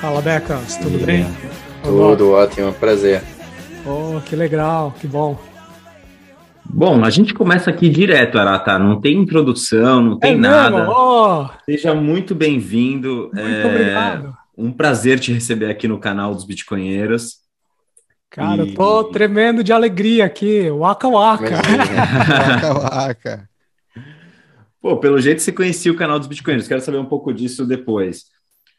Fala, Becas, tudo bem? Tudo ótimo, prazer. Oh, que legal, que bom. Bom, a gente começa aqui direto, Arata. Não tem introdução, não tem é nada. Oh. Seja muito bem-vindo. Muito é obrigado. Um prazer te receber aqui no canal dos Bitcoinheiros. Cara, e... eu tô tremendo de alegria aqui. Waka waka. waka waka. Pô, pelo jeito você conhecia o canal dos Bitcoinheiros. Quero saber um pouco disso depois.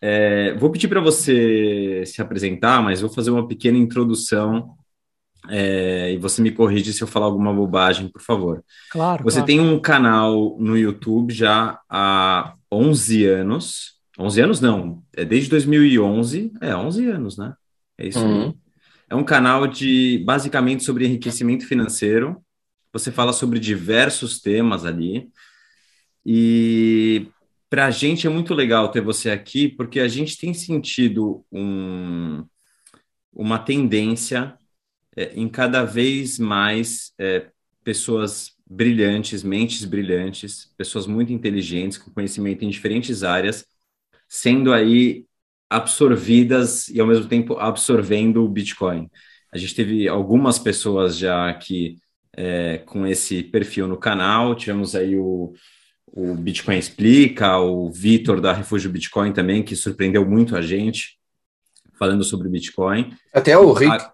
É, vou pedir para você se apresentar, mas vou fazer uma pequena introdução é, e você me corrige se eu falar alguma bobagem, por favor. Claro. Você claro. tem um canal no YouTube já há 11 anos. 11 anos não, é desde 2011. É, 11 anos, né? É isso uhum. aí. É um canal de basicamente sobre enriquecimento financeiro. Você fala sobre diversos temas ali. E para a gente é muito legal ter você aqui, porque a gente tem sentido um, uma tendência é, em cada vez mais é, pessoas brilhantes, mentes brilhantes, pessoas muito inteligentes, com conhecimento em diferentes áreas, sendo aí absorvidas e ao mesmo tempo absorvendo o Bitcoin. A gente teve algumas pessoas já aqui é, com esse perfil no canal, tivemos aí o, o Bitcoin Explica, o Vitor da Refúgio Bitcoin também, que surpreendeu muito a gente, falando sobre Bitcoin. Até o Rick. A,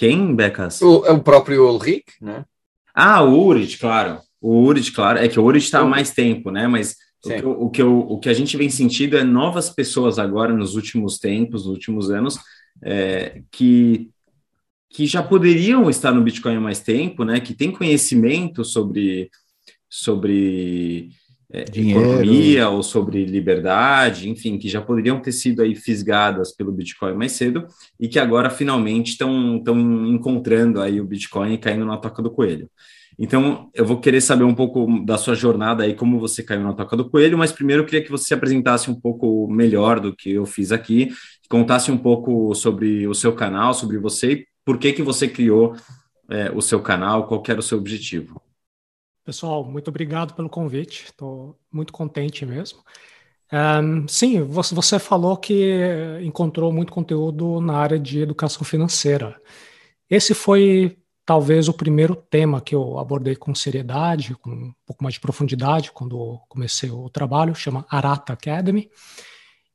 quem, Becas? O, é o próprio Ulrich, né? Ah, o Urit, claro. O Urit, claro. É que o Urit está há mais tempo, né? Mas o que, o, que eu, o que a gente vem sentindo é novas pessoas agora, nos últimos tempos, nos últimos anos, é, que, que já poderiam estar no Bitcoin há mais tempo, né? Que tem conhecimento sobre, sobre é, economia ou sobre liberdade, enfim, que já poderiam ter sido aí fisgadas pelo Bitcoin mais cedo e que agora finalmente estão encontrando aí o Bitcoin e caindo na toca do coelho. Então, eu vou querer saber um pouco da sua jornada aí, como você caiu na toca do coelho, mas primeiro eu queria que você se apresentasse um pouco melhor do que eu fiz aqui, contasse um pouco sobre o seu canal, sobre você e por que que você criou é, o seu canal, qual era o seu objetivo. Pessoal, muito obrigado pelo convite, estou muito contente mesmo. Um, sim, você falou que encontrou muito conteúdo na área de educação financeira. Esse foi talvez o primeiro tema que eu abordei com seriedade, com um pouco mais de profundidade, quando comecei o trabalho, chama Arata Academy.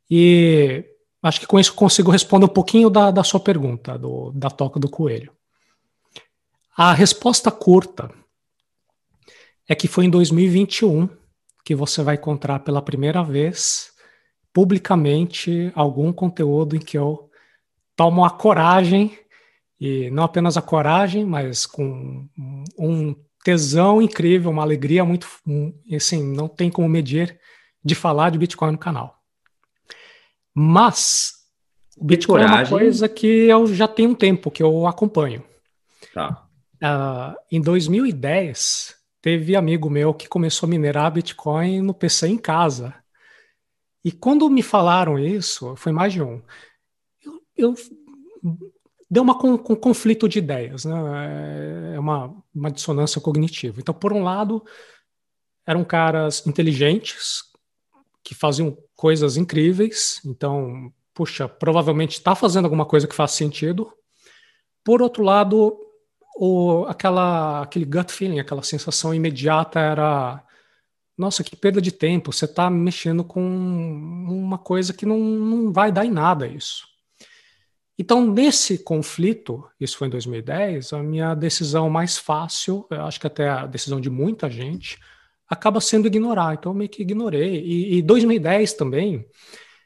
E acho que com isso consigo responder um pouquinho da, da sua pergunta, do, da toca do coelho. A resposta curta é que foi em 2021 que você vai encontrar pela primeira vez publicamente algum conteúdo em que eu tomo a coragem e não apenas a coragem, mas com um tesão incrível, uma alegria muito, assim, não tem como medir de falar de Bitcoin no canal. Mas o Bitcoin coragem. é uma coisa que eu já tenho um tempo que eu acompanho. Tá. Uh, em 2010, teve amigo meu que começou a minerar Bitcoin no PC em casa. E quando me falaram isso, foi mais de um, eu, eu deu uma com, com conflito de ideias, né? É uma, uma dissonância cognitiva. Então, por um lado, eram caras inteligentes que faziam coisas incríveis. Então, puxa, provavelmente está fazendo alguma coisa que faz sentido. Por outro lado, o, aquela, aquele gut feeling, aquela sensação imediata era nossa, que perda de tempo, você está mexendo com uma coisa que não, não vai dar em nada isso. Então, nesse conflito, isso foi em 2010, a minha decisão mais fácil, acho que até a decisão de muita gente, acaba sendo ignorar. Então, eu meio que ignorei. E, e 2010 também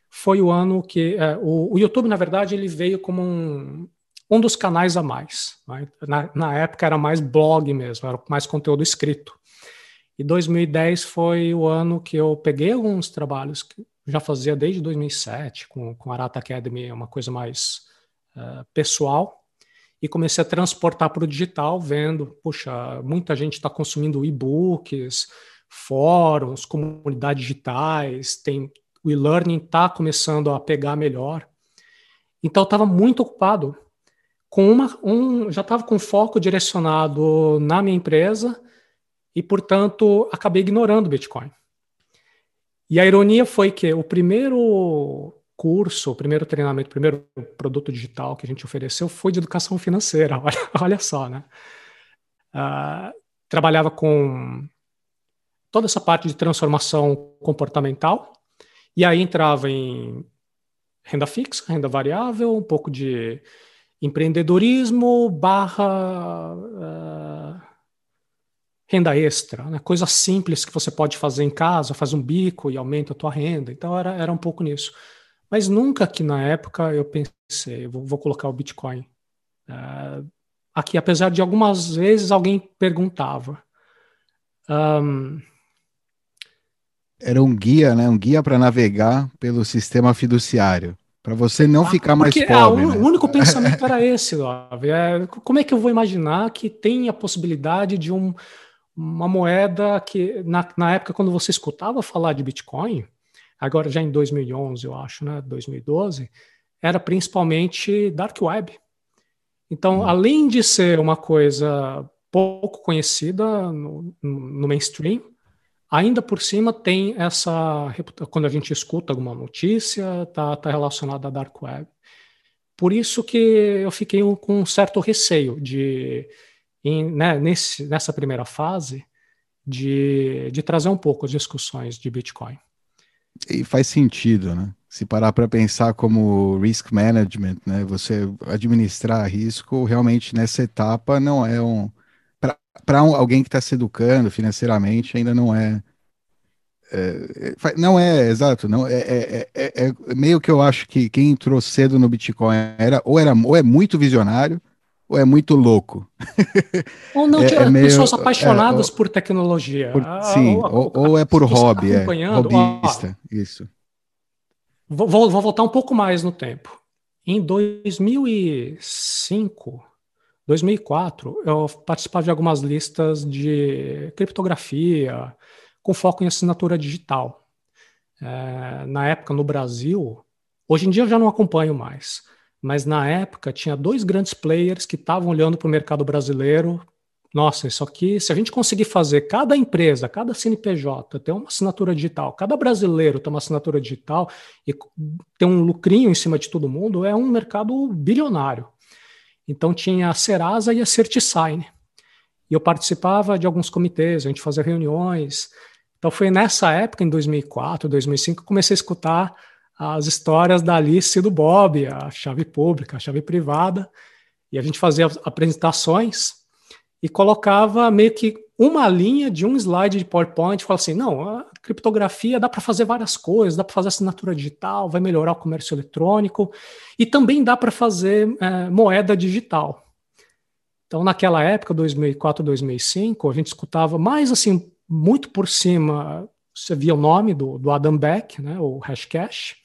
foi o ano que. É, o, o YouTube, na verdade, ele veio como um, um dos canais a mais. Né? Na, na, época era mais blog mesmo, era mais conteúdo escrito. E 2010 foi o ano que eu peguei alguns trabalhos que já fazia desde 2007, com, com a Arata Academy, uma coisa mais uh, pessoal, e comecei a transportar para o digital, vendo, puxa, muita gente está consumindo e-books, fóruns, comunidades digitais, tem o e-learning está começando a pegar melhor. Então, eu estava muito ocupado com uma, um, já estava com foco direcionado na minha empresa e, portanto, acabei ignorando o Bitcoin. E a ironia foi que o primeiro curso, o primeiro treinamento, o primeiro produto digital que a gente ofereceu foi de educação financeira. Olha, olha só, né? Uh, trabalhava com toda essa parte de transformação comportamental, e aí entrava em renda fixa, renda variável, um pouco de empreendedorismo barra uh, renda extra, né? coisa simples que você pode fazer em casa, faz um bico e aumenta a tua renda. Então era, era um pouco nisso. Mas nunca que na época eu pensei, vou, vou colocar o Bitcoin. Uh, aqui, apesar de algumas vezes alguém perguntava. Um, era um guia, né? Um guia para navegar pelo sistema fiduciário. Para você não ah, ficar mais pobre. Ah, o, né? o, único pensamento era esse, Love. É, como é que eu vou imaginar que tem a possibilidade de um, uma moeda que, na, na época, quando você escutava falar de Bitcoin, agora já em 2011, eu acho, né? 2012, era principalmente Dark Web. Então, hum. além de ser uma coisa pouco conhecida no, no mainstream, Ainda por cima tem essa quando a gente escuta alguma notícia, tá, tá relacionada à dark web. Por isso que eu fiquei com um certo receio de, em, né, nesse, nessa primeira fase, de, de trazer um pouco as discussões de Bitcoin. E faz sentido, né? Se parar para pensar como risk management, né? Você administrar risco realmente nessa etapa não é um para um, alguém que está se educando financeiramente ainda não é, é, é, não é exato, não é, é, é, é, meio que eu acho que quem entrou cedo no Bitcoin era ou era ou é muito visionário ou é muito louco. Ou não tinha meio, pessoas apaixonadas por tecnologia. Por, ah, sim, ou, ou, ou, é por hobby, é hobbyista, ó, isso. Vou, vou voltar um pouco mais no tempo. Em 2005, 2004, eu participava de algumas listas de criptografia, com foco em assinatura digital. É, na época, no Brasil, hoje em dia eu já não acompanho mais, mas na época tinha dois grandes players que estavam olhando para o mercado brasileiro. Nossa, isso aqui, se a gente conseguir fazer cada empresa, cada CNPJ ter uma assinatura digital, cada brasileiro ter uma assinatura digital e ter um lucrinho em cima de todo mundo, é um mercado bilionário. Então tinha a Serasa e a Certisign. E eu participava de alguns comitês, a gente fazia reuniões. Então foi nessa época, em 2004, 2005, que comecei a escutar as histórias da Alice e do Bob, a chave pública, a chave privada. E a gente fazia apresentações e colocava meio que uma linha de um slide de PowerPoint, falava assim, não, criptografia dá para fazer várias coisas, dá para fazer assinatura digital, vai melhorar o comércio eletrônico e também dá para fazer é, moeda digital. Então, naquela época, 2004, 2005, a gente escutava mais assim, muito por cima, você via o nome do, do Adam Beck, né, o Hashcash,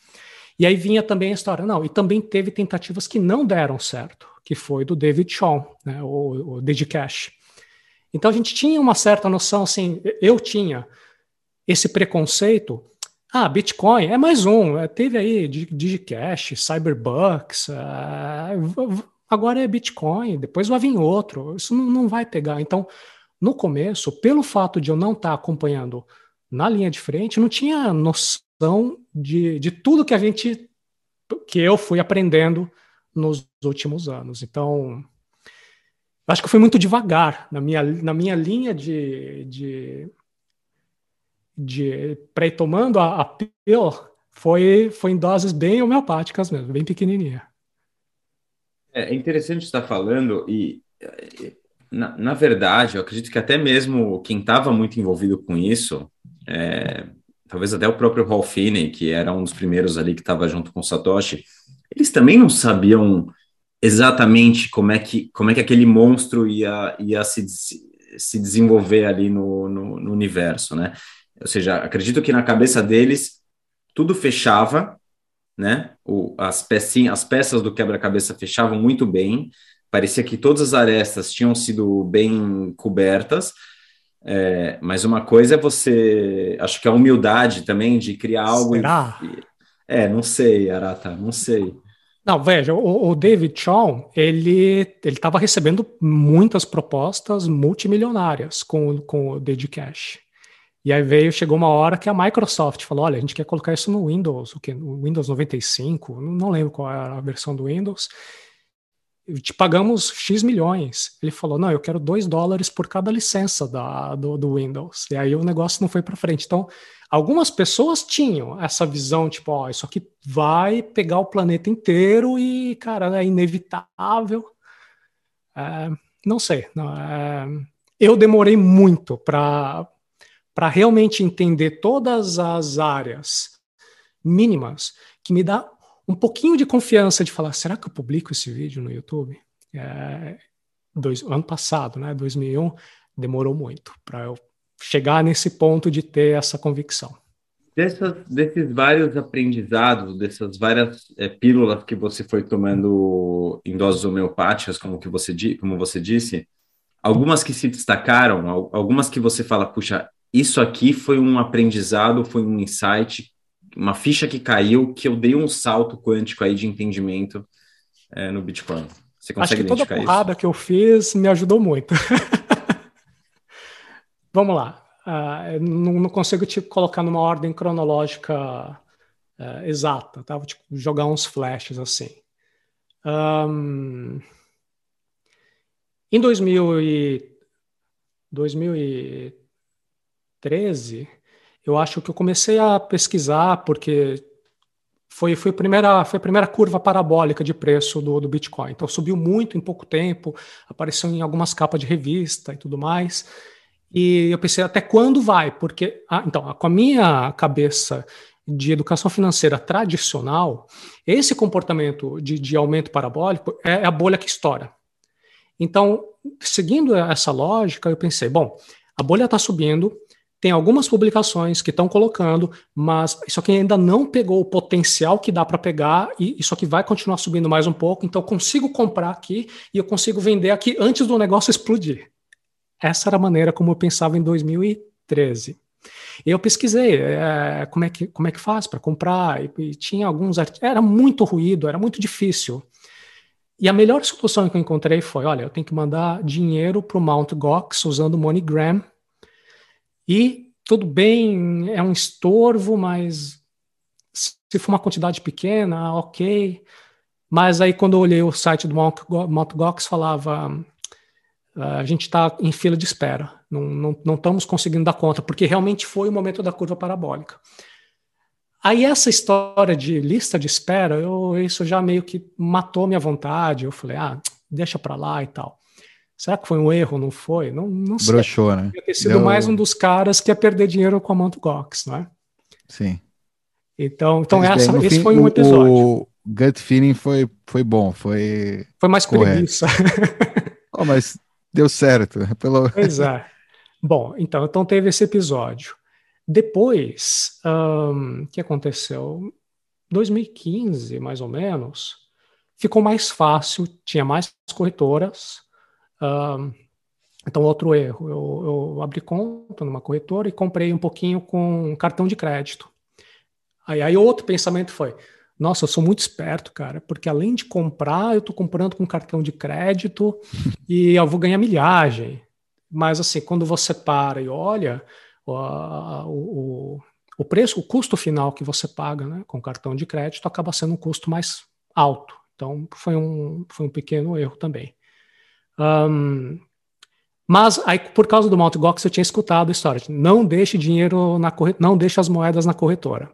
e aí vinha também a história, não, e também teve tentativas que não deram certo, que foi do David Shaw, né, o, o Digicash. Então a gente tinha uma certa noção, assim, eu tinha esse preconceito. Ah, Bitcoin é mais um. É, teve aí Digicash, Cyberbucks, é, agora é Bitcoin, depois vai vir outro. Isso não, vai pegar. Então, no começo, pelo fato de eu não estar acompanhando na linha de frente, não tinha noção de, de tudo que a gente, que eu fui aprendendo nos últimos anos. Então, acho que fui muito devagar na minha, na minha linha de, de, de tomando a, a pill, foi, foi em doses bem homeopáticas mesmo, bem pequenininha. É interessante estar falando e na, na, verdade, eu acredito que até mesmo quem estava muito envolvido com isso, é, talvez até o próprio Ralph Finney, que era um dos primeiros ali que estava junto com o Satoshi, eles também não sabiam exatamente como é que, como é que aquele monstro ia, ia se, se desenvolver ali no, no, no universo, né? Ou seja, acredito que na cabeça deles tudo fechava, né? O, as, pecinhas, as peças do quebra-cabeça fechavam muito bem, parecia que todas as arestas tinham sido bem cobertas, é, mas uma coisa é você, acho que a humildade também de criar algo. Será? E, é, não sei, Arata, não sei. Não, veja, o, o David Shaw, ele estava recebendo muitas propostas multimilionárias com, com o Dedicash. E aí veio, chegou uma hora que a Microsoft falou: olha, a gente quer colocar isso no Windows, o que? No Windows 95, não lembro qual era a versão do Windows. Te pagamos X milhões. Ele falou: não, eu quero 2 dólares por cada licença da, do, do Windows. E aí o negócio não foi para frente. Então, algumas pessoas tinham essa visão, tipo, ó, isso aqui vai pegar o planeta inteiro e, cara, é inevitável. É, não sei. Não, é, eu demorei muito para para realmente entender todas as áreas mínimas que me dá um pouquinho de confiança de falar, será que eu publico esse vídeo no YouTube? É, dois, ano passado, né, 2001, demorou muito para eu chegar nesse ponto de ter essa convicção. Dessas, desses vários aprendizados, dessas várias é, pílulas que você foi tomando em doses homeopáticas, como, que você, como você disse, algumas que se destacaram, algumas que você fala, puxa, isso aqui foi um aprendizado, foi um insight, uma ficha que caiu, que eu dei um salto quântico aí de entendimento é, no Bitcoin. Você consegue Acho que toda a porrada isso? que eu fiz me ajudou muito. Vamos lá. Uh, não, não, consigo te colocar numa ordem cronológica uh, exata, tá? Vou te jogar uns flashes assim. Um, em 2000 e, 2000 e 2013, eu acho que eu comecei a pesquisar, porque foi, foi, a, primeira, foi a primeira curva parabólica de preço do, do Bitcoin. Então subiu muito em pouco tempo, apareceu em algumas capas de revista e tudo mais. E eu pensei, até quando vai? Porque, ah, então, com a minha cabeça de educação financeira tradicional, esse comportamento de, de aumento parabólico é a bolha que estoura. Então, seguindo essa lógica, eu pensei, bom, a bolha está subindo, tem algumas publicações que estão colocando, mas isso aqui ainda não pegou o potencial que dá para pegar e isso aqui vai continuar subindo mais um pouco, então eu consigo comprar aqui e eu consigo vender aqui antes do negócio explodir. Essa era a maneira como eu pensava em 2013. E eu pesquisei é, como, é que, como é que faz para comprar, e, e, tinha alguns Era muito ruído, era muito difícil. E a melhor solução que eu encontrei foi: olha, eu tenho que mandar dinheiro para o Mt. Gox usando MoneyGram e tudo bem, é um estorvo, mas se for uma quantidade pequena, ok. Mas aí quando eu olhei o site do Mt. Falava ah, a gente está em fila de espera, não, não, não estamos conseguindo dar conta, porque realmente foi o momento da curva parabólica. Aí essa história de lista de espera, eu, isso já meio que matou minha vontade. Eu falei, ah, deixa para lá e tal. Será que foi um erro? Não foi? Não, não sei. Broxou, né? Ia ter sido Deu... mais um dos caras que ia perder dinheiro com a Mt. Gox, não é? Sim. Então, então essa, bem, esse fim, foi um episódio. O, gut feeling foi, foi bom, foi. Foi mais preguiça. oh, mas deu certo. Pelo... Pois é. Bom, então, então teve esse episódio. Depois, o um, que aconteceu? 2015, mais ou menos, ficou mais fácil, tinha mais corretoras, então, outro erro, eu, eu, abri conta numa corretora e comprei um pouquinho com cartão de crédito. Aí, aí outro pensamento foi, nossa, eu sou muito esperto, cara, porque além de comprar, eu estou comprando com cartão de crédito e eu vou ganhar milhagem. Mas assim, quando você para e olha o, o, o preço, o custo final que você paga né, com cartão de crédito acaba sendo um custo mais alto. Então, foi um, foi um pequeno erro também. Um, mas aí, por causa do Mt. Gox, eu tinha escutado a história. Não deixe dinheiro na corretora, não deixe as moedas na corretora.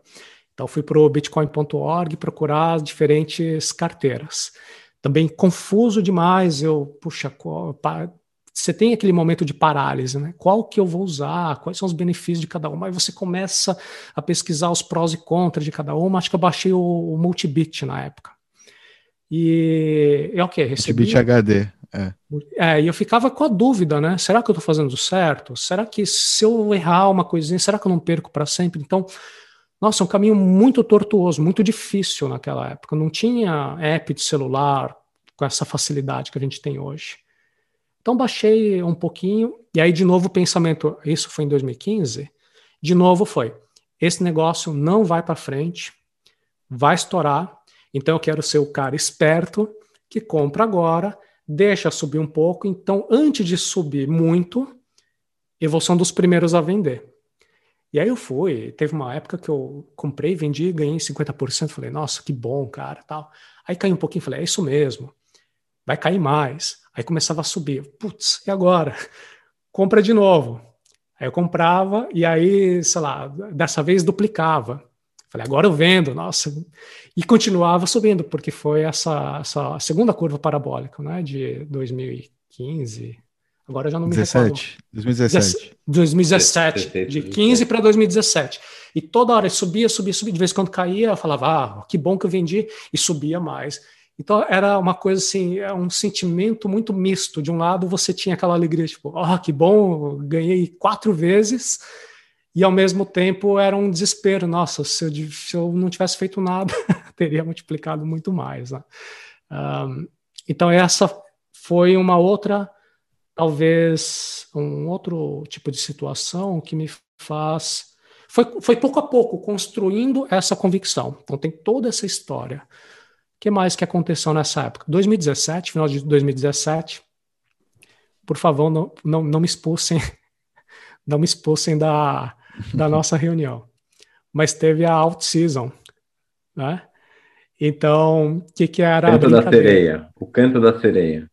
Então fui para o bitcoin.org procurar diferentes carteiras. Também confuso demais. Eu, puxa, qual, você tem aquele momento de parálise, né? Qual que eu vou usar? Quais são os benefícios de cada uma? Aí você começa a pesquisar os prós e contras de cada uma. Acho que eu baixei o, o Multibit na época. E, e ok, recebi. Multibit HD. É. é, e eu ficava com a dúvida, né? Será que eu estou fazendo certo? Será que se eu errar uma coisinha, será que eu não perco para sempre? Então, nossa, um caminho muito tortuoso, muito difícil naquela época. Não tinha app de celular com essa facilidade que a gente tem hoje. Então, baixei um pouquinho, e aí, de novo, o pensamento: isso foi em 2015. De novo, foi: esse negócio não vai para frente, vai estourar. Então, eu quero ser o cara esperto que compra agora deixa subir um pouco. Então, antes de subir muito, eu vou ser um dos primeiros a vender. E aí eu fui, teve uma época que eu comprei, vendi, ganhei 50%, falei, nossa, que bom, cara, tal. Aí caiu um pouquinho, falei, é isso mesmo, vai cair mais. Aí começava a subir, putz, e agora? Compra de novo. Aí eu comprava e aí, sei lá, dessa vez duplicava. Falei, agora eu vendo, nossa. E continuava subindo, porque foi essa, essa segunda curva parabólica, né, de 2015, Agora eu já não me 17, recordo. 2017. 2017, de 15 para 2017. E toda hora subia, subia, subia. De vez em quando caía, eu falava, ah, que bom que eu vendi, e subia mais. Então era uma coisa assim, é um sentimento muito misto. De um lado você tinha aquela alegria, tipo, ah, que bom, ganhei quatro vezes, e ao mesmo tempo era um desespero. Nossa, se eu, se eu não tivesse feito nada, teria multiplicado muito mais. Né? Um, então essa foi uma outra talvez um outro tipo de situação que me faz. Foi, foi pouco a pouco construindo essa convicção. Então, tem toda essa história. O que mais que aconteceu nessa época? 2017, final de 2017. Por favor, não, não, não me expulsem, não me expulsem da, da nossa reunião. Mas teve a out season, né? Então, o que, que era? Canto da sereia. O canto da sereia.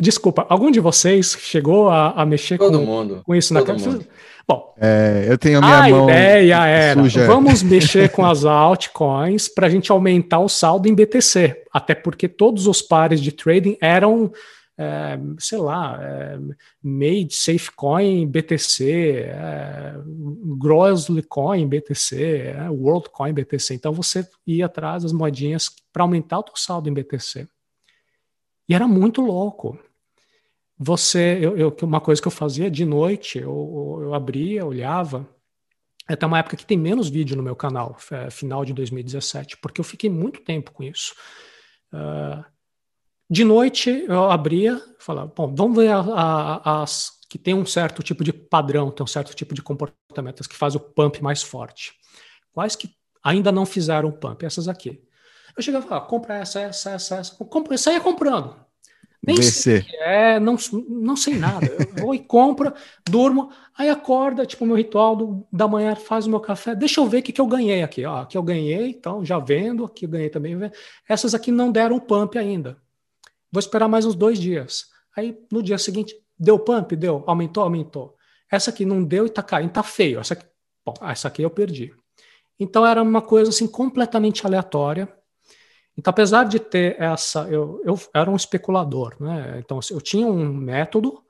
Desculpa, algum de vocês chegou a, a mexer Todo com, mundo. com isso Todo na mundo. Bom, É, eu tenho a minha a mão ideia era suja. vamos mexer com as altcoins para a gente aumentar o saldo em BTC, até porque todos os pares de trading eram, é, sei lá, é, Made Safecoin BTC, é, Grossly Coin BTC, é, WorldCoin BTC. Então você ia atrás das moedinhas para aumentar o teu saldo em BTC. E era muito louco. Você, eu, eu- uma coisa que eu fazia de noite, eu, eu abria, olhava. Até uma época que tem menos vídeo no meu canal, final de 2017, porque eu fiquei muito tempo com isso. Ah, de noite eu abria, falava, bom, vamos ver a- a- as que tem um certo tipo de padrão, tem um certo tipo de comportamento, as que fazem o pump mais forte. Quais que ainda não fizeram o pump? Essas aqui. Eu chegava e falava, compra essa, essa, essa, essa. Compra, saía comprando. Nem sei VC. o que é, não, não sei nada. Eu vou e compro, durmo, aí acorda, tipo, meu ritual do- da manhã, faz o meu café. Deixa eu ver o que, que eu ganhei aqui. Ó, aqui eu ganhei, então já vendo, aqui eu ganhei também. Essas aqui não deram pump ainda. Vou esperar mais uns dois dias. Aí no dia seguinte, deu pump? Deu. Aumentou? Aumentou. Essa aqui não deu e tá caindo, tá feio. Essa aqui, bom, essa aqui eu perdi. Então era uma coisa assim completamente aleatória. Então, apesar de ter essa, eu, eu era um especulador, né? Então eu tinha um método,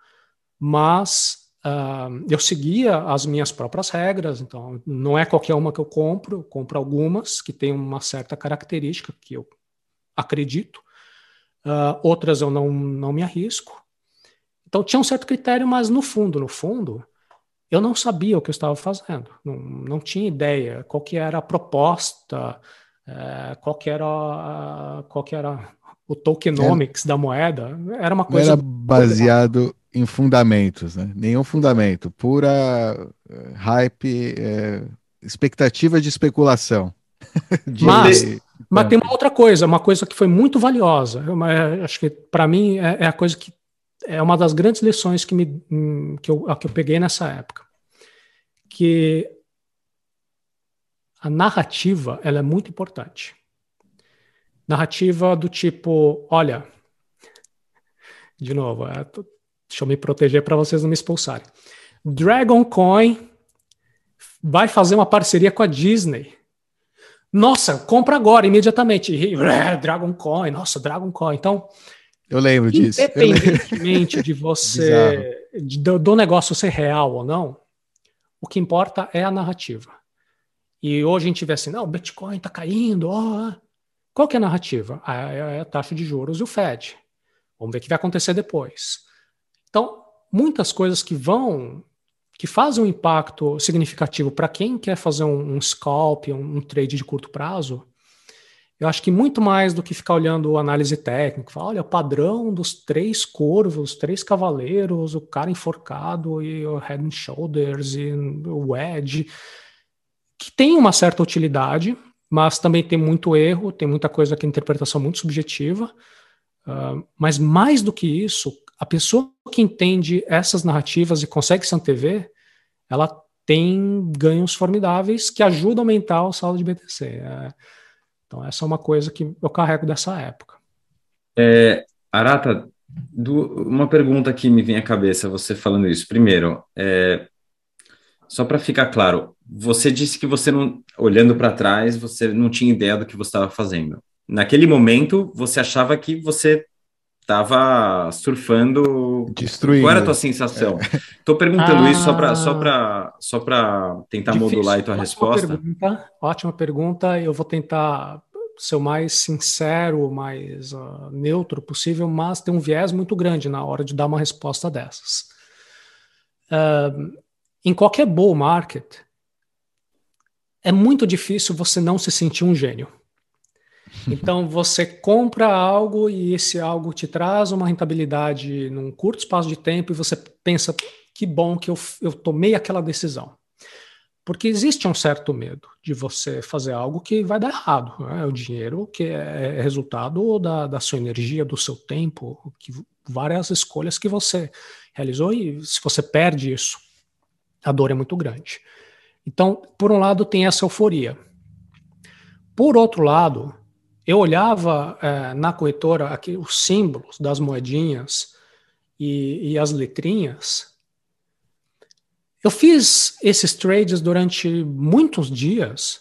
mas ah, eu seguia as minhas próprias regras. Então não é qualquer uma que eu compro, eu compro algumas que têm uma certa característica que eu acredito. Ah, outras eu não, não me arrisco. Então tinha um certo critério, mas no fundo, no fundo, eu não sabia o que eu estava fazendo. Não, não tinha ideia qual que era a proposta, eh, qual que era, a- qual que era o tokenomics da moeda. Era uma coisa era baseado em fundamentos, né? Nenhum fundamento, pura eh, hype, eh, expectativa de especulação. De- Mas- Mas tem uma outra coisa, uma coisa que foi muito valiosa. Eu, eh, acho que para mim é, é a coisa que é uma das grandes lições que, me, hum, que, eu, que eu peguei nessa época. Que a narrativa ela é muito importante. Narrativa do tipo, olha, de novo, é, deixa eu me proteger para vocês não me expulsarem. Dragon Coin vai fazer uma parceria com a Disney. Nossa, compra agora, imediatamente. E, é, Dragon Coin, nossa, Dragon Coin. Então, Eu lembro disso. Eu lembro. independentemente de você, de- do, negócio ser real ou não, o que importa é a narrativa. E hoje a gente vê assim, não, o Bitcoin está caindo, ó. Qual que é a narrativa? Ah, É a taxa de juros e o Fed. Vamos ver o que vai acontecer depois. Então, muitas coisas que vão, que fazem um impacto significativo para quem quer fazer um, um scalp, um, um trade de curto prazo, eu acho que muito mais do que ficar olhando análise técnica, falar, olha, o padrão dos três corvos, três cavaleiros, o cara enforcado e o head and shoulders e o wedge, que tem uma certa utilidade, mas também tem muito erro, tem muita coisa que é interpretação muito subjetiva. Uh, mas mais do que isso, a pessoa que entende essas narrativas e consegue se antever, ela tem ganhos formidáveis que ajudam a aumentar o saldo de BTC. É, então, essa é uma coisa que eu carrego dessa época. É, Arata, do, uma pergunta que me vem à cabeça, você falando isso. Primeiro, é, só para ficar claro, você disse que você não, olhando para trás, você não tinha ideia do que você estava fazendo. Naquele momento, você achava que você estava surfando. Destruindo. Qual era a tua sensação? Estou perguntando ah, isso só para só para só para tentar difícil. modular a tua ótima resposta. Pergunta, ótima pergunta. Eu vou tentar ser o mais sincero, mais uh, neutro possível, mas tem um viés muito grande na hora de dar uma resposta dessas. Uh, em qualquer bull market, é muito difícil você não se sentir um gênio. Então você compra algo e esse algo te traz uma rentabilidade num curto espaço de tempo e você pensa que bom que eu, eu tomei aquela decisão. Porque existe um certo medo de você fazer algo que vai dar errado. Né? O dinheiro que é resultado da, da sua energia, do seu tempo, que, várias escolhas que você realizou e se você perde isso, a dor é muito grande. Então, por um lado, tem essa euforia. Por outro lado, eu olhava é, na corretora aqui os símbolos das moedinhas e, e as letrinhas eu fiz esses trades durante muitos dias,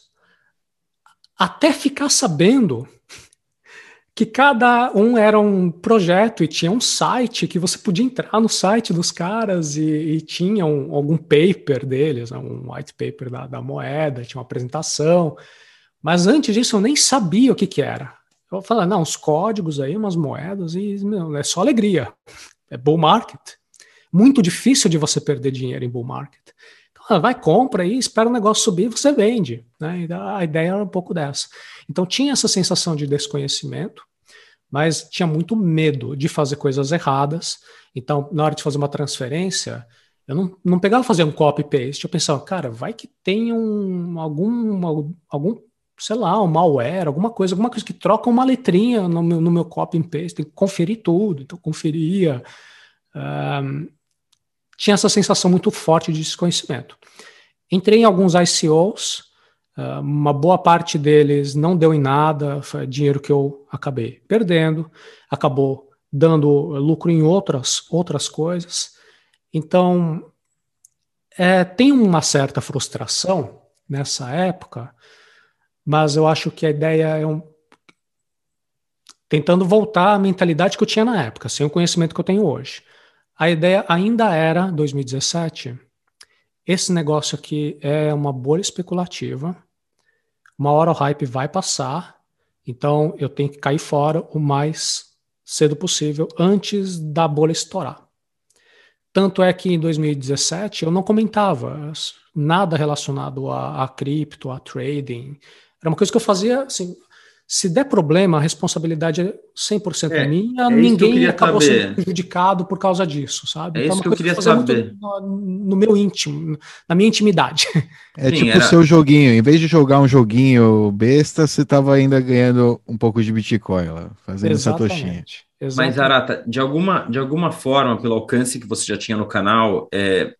até ficar sabendo que cada um era um projeto e tinha um site que você podia entrar no site dos caras e, e tinha um, algum paper deles, né, um white paper da, da, moeda, tinha uma apresentação. Mas antes disso eu nem sabia o que, que era. Eu falei, não, os códigos aí, umas moedas, e meu, é só alegria. É bull market muito difícil de você perder dinheiro em bull market. Então, vai, compra e espera o negócio subir você vende. Né? A ideia era um pouco dessa. Então, tinha essa sensação de desconhecimento, mas tinha muito medo de fazer coisas erradas. Então, na hora de fazer uma transferência, eu não, não pegava fazer um copy-paste. Eu pensava, cara, vai que tem um, algum, algum, sei lá, um malware, alguma coisa, alguma coisa que troca uma letrinha no meu, no meu copy-paste. Tem que conferir tudo. Então, conferia. Um, tinha essa sensação muito forte de desconhecimento. Entrei em alguns ICOs, uma boa parte deles não deu em nada, foi dinheiro que eu acabei perdendo, acabou dando lucro em outras, outras coisas. Então, é, tem uma certa frustração nessa época, mas eu acho que a ideia é um. Tentando voltar à mentalidade que eu tinha na época, sem o conhecimento que eu tenho hoje. A ideia ainda era, 2017, esse negócio aqui é uma bolha especulativa, uma hora o hype vai passar, então eu tenho que cair fora o mais cedo possível, antes da bolha estourar. Tanto é que em 2017 eu não comentava nada relacionado a, a cripto, a trading. Era uma coisa que eu fazia assim, se der problema, a responsabilidade é 100% é, minha, é ninguém acabou saber. sendo prejudicado por causa disso, sabe? É então, isso que eu queria saber. No, no, meu íntimo, na minha intimidade. É Sim, tipo o era... seu joguinho, em vez de jogar um joguinho besta, você estava ainda ganhando um pouco de Bitcoin lá, fazendo satoshinha. Mas, Arata, de alguma, de alguma forma, pelo alcance que você já tinha no canal, é,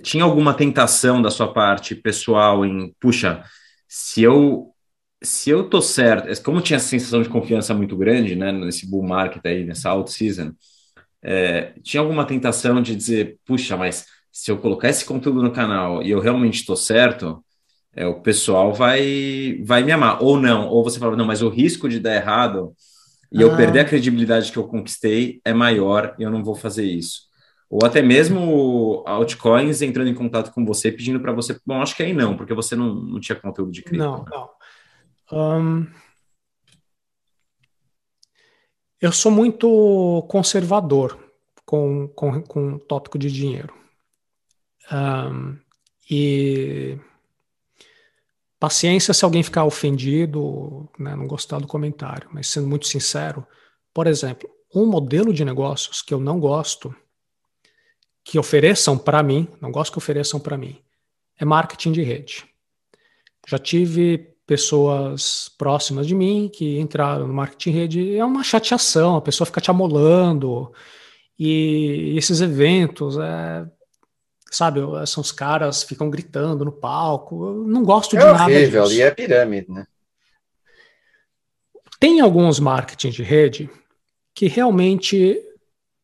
tinha alguma tentação da sua parte pessoal em, puxa, se eu se eu tô certo, é como tinha essa sensação de confiança muito grande, né, nesse bull market aí, nessa out season, é, tinha alguma tentação de dizer, puxa, mas se eu colocar esse conteúdo no canal e eu realmente estou certo, é, o pessoal vai, vai me amar. Ou não, ou você fala, não, mas o risco de dar errado e ah. eu perder a credibilidade que eu conquistei é maior e eu não vou fazer isso. Ou até mesmo altcoins entrando em contato com você, pedindo para você, bom, acho que aí não, porque você não, não tinha conteúdo de cripto. Não, né? não. Eu sou muito conservador com, com, com o tópico de dinheiro. Um, e paciência se alguém ficar ofendido, né, não gostar do comentário, mas sendo muito sincero, por exemplo, um modelo de negócios que eu não gosto, que ofereçam para mim, não gosto que ofereçam para mim, é marketing de rede. Já tive pessoas próximas de mim que entraram no marketing rede, é uma chateação, a pessoa fica te amolando, e esses eventos, é, sabe, são os caras ficam gritando no palco. Eu não gosto é de nada horrível, disso. E é pirâmide, né? Tem alguns marketing de rede que realmente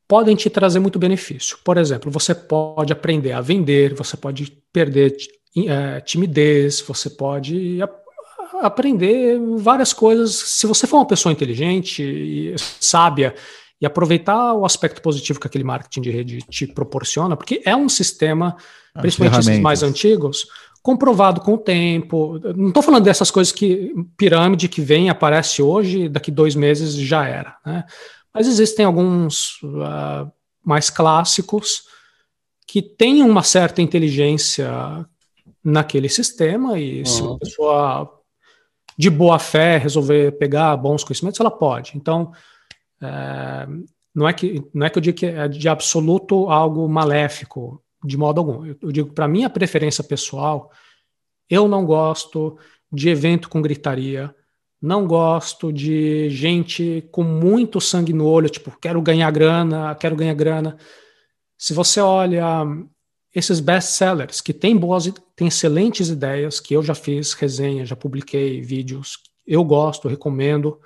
podem te trazer muito benefício. Por exemplo, você pode aprender a vender, você pode perder é, timidez, você pode aprender várias coisas. Se você for uma pessoa inteligente e sábia e aproveitar o aspecto positivo que aquele marketing de rede te proporciona, porque é um sistema, As principalmente esses mais antigos, comprovado com o tempo. Não estou falando dessas coisas que pirâmide que vem, aparece hoje, daqui dois meses já era. Né? Mas existem alguns uh, mais clássicos que têm uma certa inteligência naquele sistema e uhum. se uma pessoa de boa fé resolver pegar bons conhecimentos, ela pode. Então, é, não, é que, não é que eu digo que é de absoluto algo maléfico, de modo algum. Eu, eu digo, para minha preferência pessoal, eu não gosto de evento com gritaria, não gosto de gente com muito sangue no olho, tipo, quero ganhar grana, quero ganhar grana. Se você olha esses best-sellers que têm boas, têm excelentes ideias, que eu já fiz resenha, já publiquei vídeos, eu gosto, recomendo,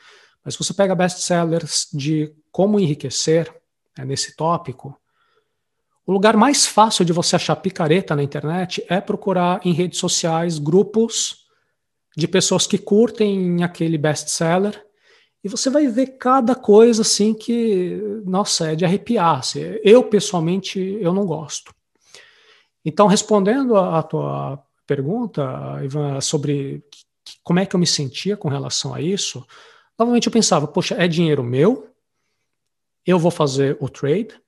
mas se você pega best-sellers de como enriquecer é, nesse tópico, o lugar mais fácil de você achar picareta na internet é procurar em redes sociais grupos de pessoas que curtem aquele best-seller e você vai ver cada coisa assim que, nossa, é de arrepiar. Assim. Eu, pessoalmente, eu não gosto. Então, respondendo à tua pergunta, Ivan, sobre como é que eu me sentia com relação a isso, novamente eu pensava, poxa, é dinheiro meu, eu vou fazer o trade,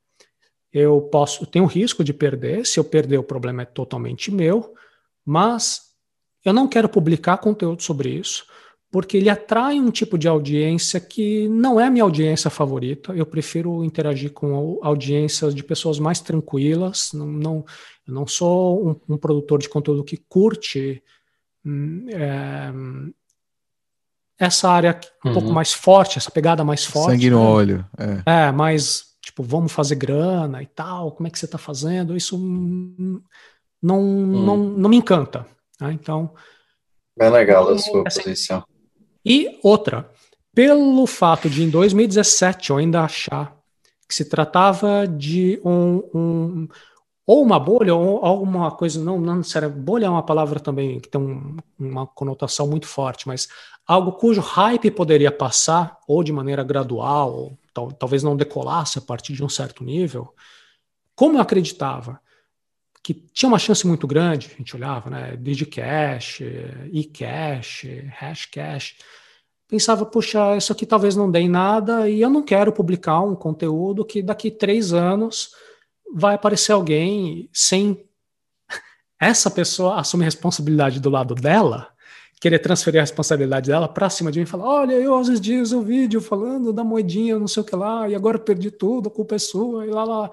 eu posso, eu tenho risco de perder, se eu perder o problema é totalmente meu, mas eu não quero publicar conteúdo sobre isso, porque ele atrai um tipo de audiência que não é a minha audiência favorita. Eu prefiro interagir com audiências de pessoas mais tranquilas. Não, não, eu não sou um, um produtor de conteúdo que curte hum, é, essa área um uhum. pouco mais forte, essa pegada mais forte. Sangue no né? olho. É. é, mais tipo, vamos fazer grana e tal, como é que você está fazendo? Isso hum, não, hum. não, não me encanta. Né? Então. Bem legal a sua posição. E outra, pelo fato de em 2017 eu ainda achar que se tratava de um, um ou uma bolha ou alguma coisa, não, não necessariamente, bolha é uma palavra também que tem um, uma conotação muito forte, mas algo cujo hype poderia passar ou de maneira gradual, ou tal, talvez não decolasse a partir de um certo nível, como eu acreditava que tinha uma chance muito grande, a gente olhava, né, Digicash, eCash, Hashcash, pensava, puxa, isso aqui talvez não dê em nada e eu não quero publicar um conteúdo que daqui três anos vai aparecer alguém sem essa pessoa assumir responsabilidade do lado dela, querer transferir a responsabilidade dela para cima de mim e falar: olha, eu às vezes o vídeo falando da moedinha, não sei o que lá, e agora perdi tudo, a culpa é sua, e lá, lá.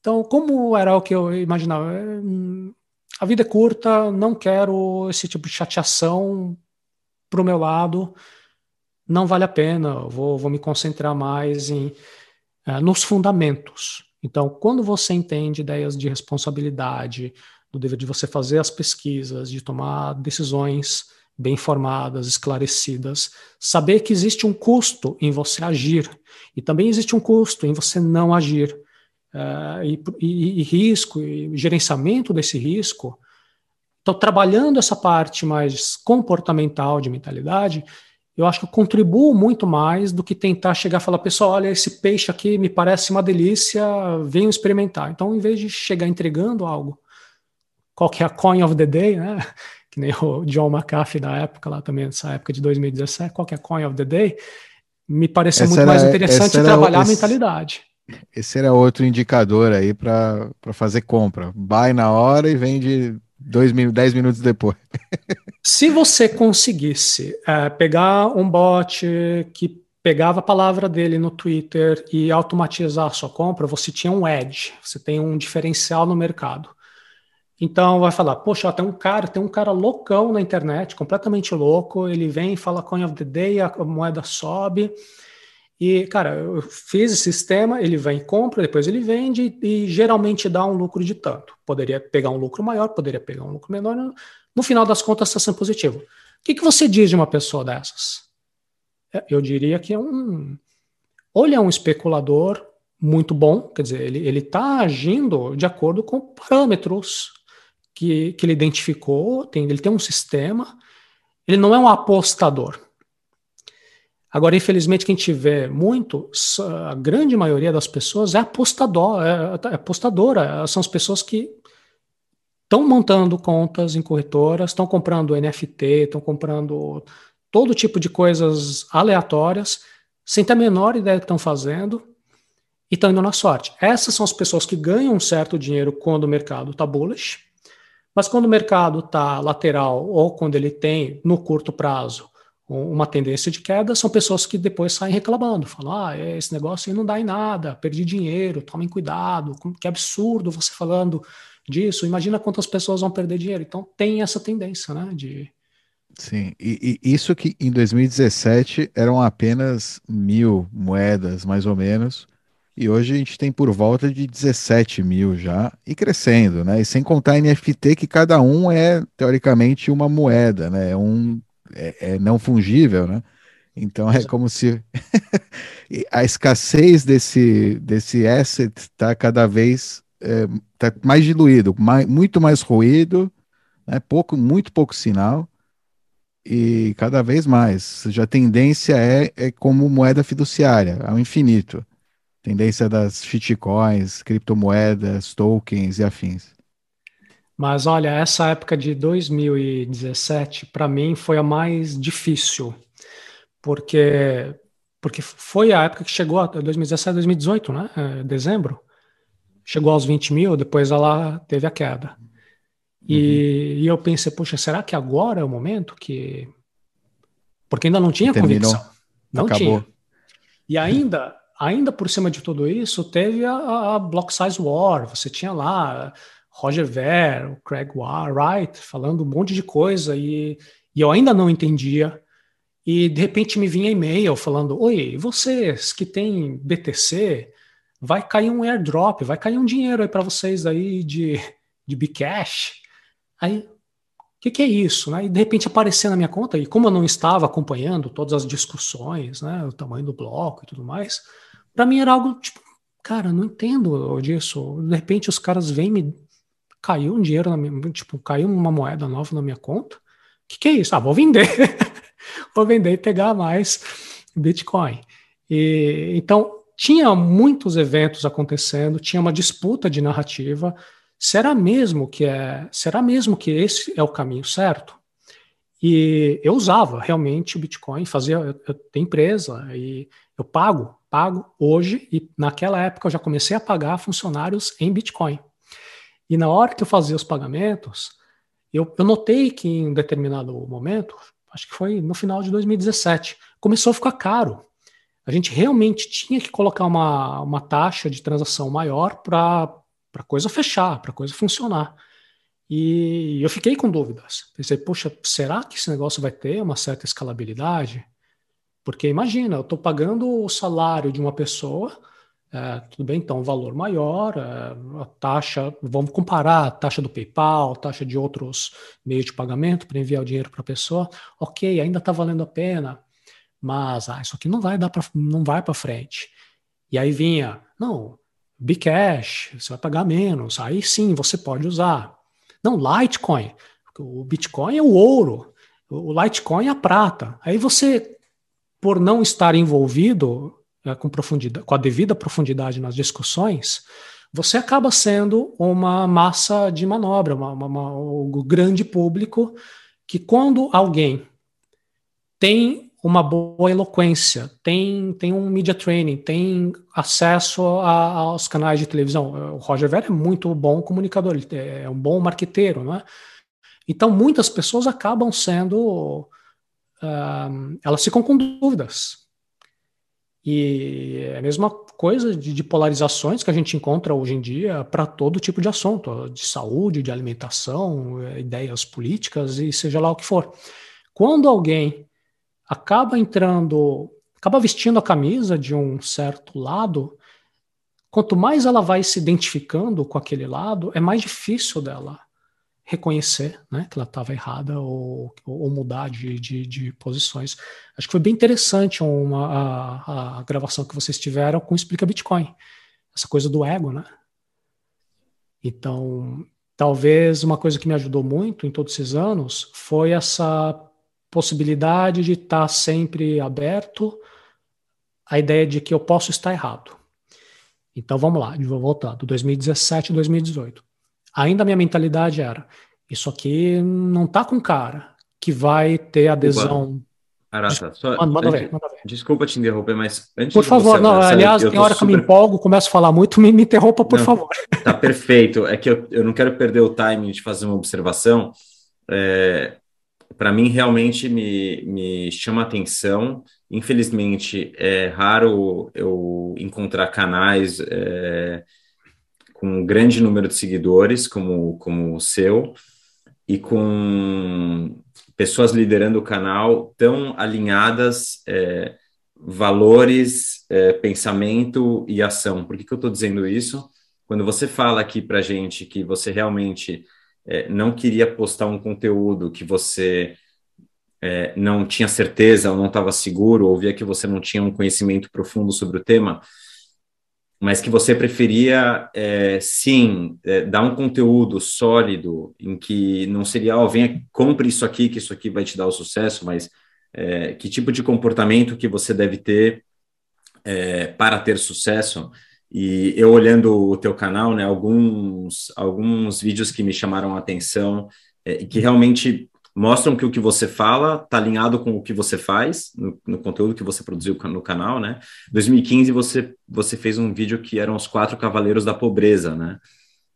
Então, como era o que eu imaginava? Hum, a vida é curta, não quero esse tipo de chateação para o meu lado, não vale a pena, vou, vou me concentrar mais em, uh, nos fundamentos. Então, quando você entende ideias de responsabilidade, do dever de você fazer as pesquisas, de tomar decisões bem informadas, esclarecidas, saber que existe um custo em você agir e também existe um custo em você não agir. Uh, e, e, e, risco, e gerenciamento desse risco. Então, trabalhando essa parte mais comportamental de mentalidade, eu acho que eu contribuo muito mais do que tentar chegar e falar, pessoal, olha, esse peixe aqui me parece uma delícia, venham experimentar. Então, em vez de chegar entregando algo, qual que é a coin of the day, né? Que nem o John McAfee da época, lá também, nessa época de 2017, qual que é a coin of the day? Me pareceu muito era, mais interessante trabalhar esse... a mentalidade. Esse era outro indicador aí para fazer compra. Buy na hora e vende dois, dez minutos depois. Se você conseguisse é, pegar um bot que pegava a palavra dele no Twitter e automatizar a sua compra, você tinha um edge, você tem um diferencial no mercado. Então vai falar, poxa, tem um cara, tem um cara loucão na internet, completamente louco, ele vem, fala coin of the day, a moeda sobe, E, cara, eu fiz esse sistema, ele vem, compra, depois ele vende e, geralmente dá um lucro de tanto. Poderia pegar um lucro maior, poderia pegar um lucro menor. No final das contas, está sendo positivo. O que, que você diz de uma pessoa dessas? É, eu diria que é um. Ou ele é um especulador muito bom, quer dizer, ele está agindo de acordo com parâmetros que, que ele identificou, tem, ele tem um sistema, ele não é um apostador. Agora, infelizmente, quem tiver muito, a grande maioria das pessoas é apostador, é, é apostadora, são as pessoas que estão montando contas em corretoras, estão comprando NFT, estão comprando todo tipo de coisas aleatórias, sem ter a menor ideia do que estão fazendo, e estão indo na sorte. Essas são as pessoas que ganham um certo dinheiro quando o mercado está bullish, mas quando o mercado está lateral ou quando ele tem, no curto prazo, uma tendência de queda, são pessoas que depois saem reclamando, falam, ah, esse negócio aí não dá em nada, perdi dinheiro, tomem cuidado, que absurdo você falando disso, imagina quantas pessoas vão perder dinheiro. Então tem essa tendência, né, de... Sim, e, e isso que em 2017 eram apenas mil moedas, mais ou menos, e hoje a gente tem por volta de 17 mil já, e crescendo, né? E sem contar NFT, que cada um é, teoricamente, uma moeda, né? É um é, é não fungível, né? Então é como se a escassez desse, desse asset está cada vez é, tá mais diluído, mais, muito mais ruído, né? pouco, muito pouco sinal, e cada vez mais. Já a tendência é, é como moeda fiduciária, ao infinito. Tendência das shitcoins, criptomoedas, tokens e afins. Mas olha, essa época de 2017 para mim foi a mais difícil, porque porque foi a época que chegou a 2017, 2018, né? É, dezembro, chegou aos 20 mil, depois ela teve a queda. E, uhum. e eu pensei, poxa, será que agora é o momento que porque ainda não tinha Terminou. convicção, não Acabou. tinha. E ainda ainda por cima de tudo isso, teve a, a Block Size War. Você tinha lá Roger Ver, o Craig Wright falando um monte de coisa e, e eu ainda não entendia. E de repente me vinha e-mail falando: Oi, vocês que têm BTC, vai cair um airdrop, vai cair um dinheiro aí para vocês aí de, de Bcash. Aí, o que, que, é isso? Né? E de repente aparecer na minha conta, e como eu não estava acompanhando todas as discussões, né, o tamanho do bloco e tudo mais, para mim era algo tipo, cara, não entendo disso. De repente os caras vêm me caiu um dinheiro na minha, tipo, caiu uma moeda nova na minha conta. O que, que é isso? Ah, vou vender. vou vender e pegar mais Bitcoin. E, então, tinha muitos eventos acontecendo, tinha uma disputa de narrativa. Será mesmo que é, será mesmo que esse é o caminho certo? E eu usava realmente o Bitcoin, fazia eu, eu tenho empresa e eu pago, pago hoje e naquela época eu já comecei a pagar funcionários em Bitcoin. E na hora que eu fazia os pagamentos, eu, eu notei que em um determinado momento, acho que foi no final de 2017, começou a ficar caro. A gente realmente tinha que colocar uma, uma taxa de transação maior para a coisa fechar, para a coisa funcionar. E eu fiquei com dúvidas. Pensei, poxa, será que esse negócio vai ter uma certa escalabilidade? Porque imagina, eu estou pagando o salário de uma pessoa é, tudo bem, então, valor maior, é, a taxa, vamos comparar a taxa do PayPal, taxa de outros meios de pagamento para enviar o dinheiro para a pessoa, ok, ainda está valendo a pena, mas ah, isso aqui não vai dar não vai para frente. E aí vinha, não, Bcash, você vai pagar menos, aí sim você pode usar. Não, Litecoin, o Bitcoin é o ouro, o Litecoin é a prata. Aí você, por não estar envolvido com, profundidade, com a devida profundidade nas discussões, você acaba sendo uma massa de manobra, uma, uma, uma, grande público que quando alguém tem uma boa eloquência, tem, tem um media training, tem acesso a, aos canais de televisão. O Roger Ver é muito bom comunicador, ele é um bom marqueteiro, não é? Então, muitas pessoas acabam sendo. Uh, elas ficam com dúvidas. E é a mesma coisa de, de polarizações que a gente encontra hoje em dia para todo tipo de assunto, de saúde, de alimentação, é, ideias políticas e seja lá o que for. Quando alguém acaba entrando acaba vestindo a camisa de um certo lado, quanto mais ela vai se identificando com aquele lado, é mais difícil dela reconhecer né, que ela estava errada ou, ou mudar de, de, de, posições. Acho que foi bem interessante uma, a, a, gravação que vocês tiveram com Explica Bitcoin. Essa coisa do ego, né? Então, talvez uma coisa que me ajudou muito em todos esses anos foi essa possibilidade de estar sempre aberto à ideia de que eu posso estar errado. Então vamos lá, vou voltar, do 2017 e 2018. Ainda a minha mentalidade era, isso aqui não tá com cara que vai ter adesão. Arata, só, manda, manda ver, manda ver. Desculpa te interromper, mas antes Por favor, não, aliás, tem hora super... que eu me empolgo, começo a falar muito, me, me interrompa, por não, favor. Tá perfeito. É que eu, eu não quero perder o timing de fazer uma observação. É, Para mim, realmente me, me chama atenção Infelizmente, é raro eu encontrar canais é, com um grande número de seguidores, como, como o seu, e com pessoas liderando o canal tão alinhadas, é, valores, é, pensamento e ação. Por que, que eu estou dizendo isso? Quando você fala aqui para gente que você realmente é, não queria postar um conteúdo que você é, não tinha certeza ou não estava seguro, ou via que você não tinha um conhecimento profundo sobre o tema, mas que você preferia, é, sim, é, dar um conteúdo sólido em que não seria, ó, oh, venha, compre isso aqui, que isso aqui vai te dar o sucesso, mas é, que tipo de comportamento que você deve ter é, para ter sucesso. E eu olhando o teu canal, né, alguns, alguns vídeos que me chamaram a atenção é, e que realmente mostram que o que você fala está alinhado com o que você faz no, no, conteúdo que você produziu no canal, né? 2015 você você fez um vídeo que eram os quatro cavaleiros da pobreza, né?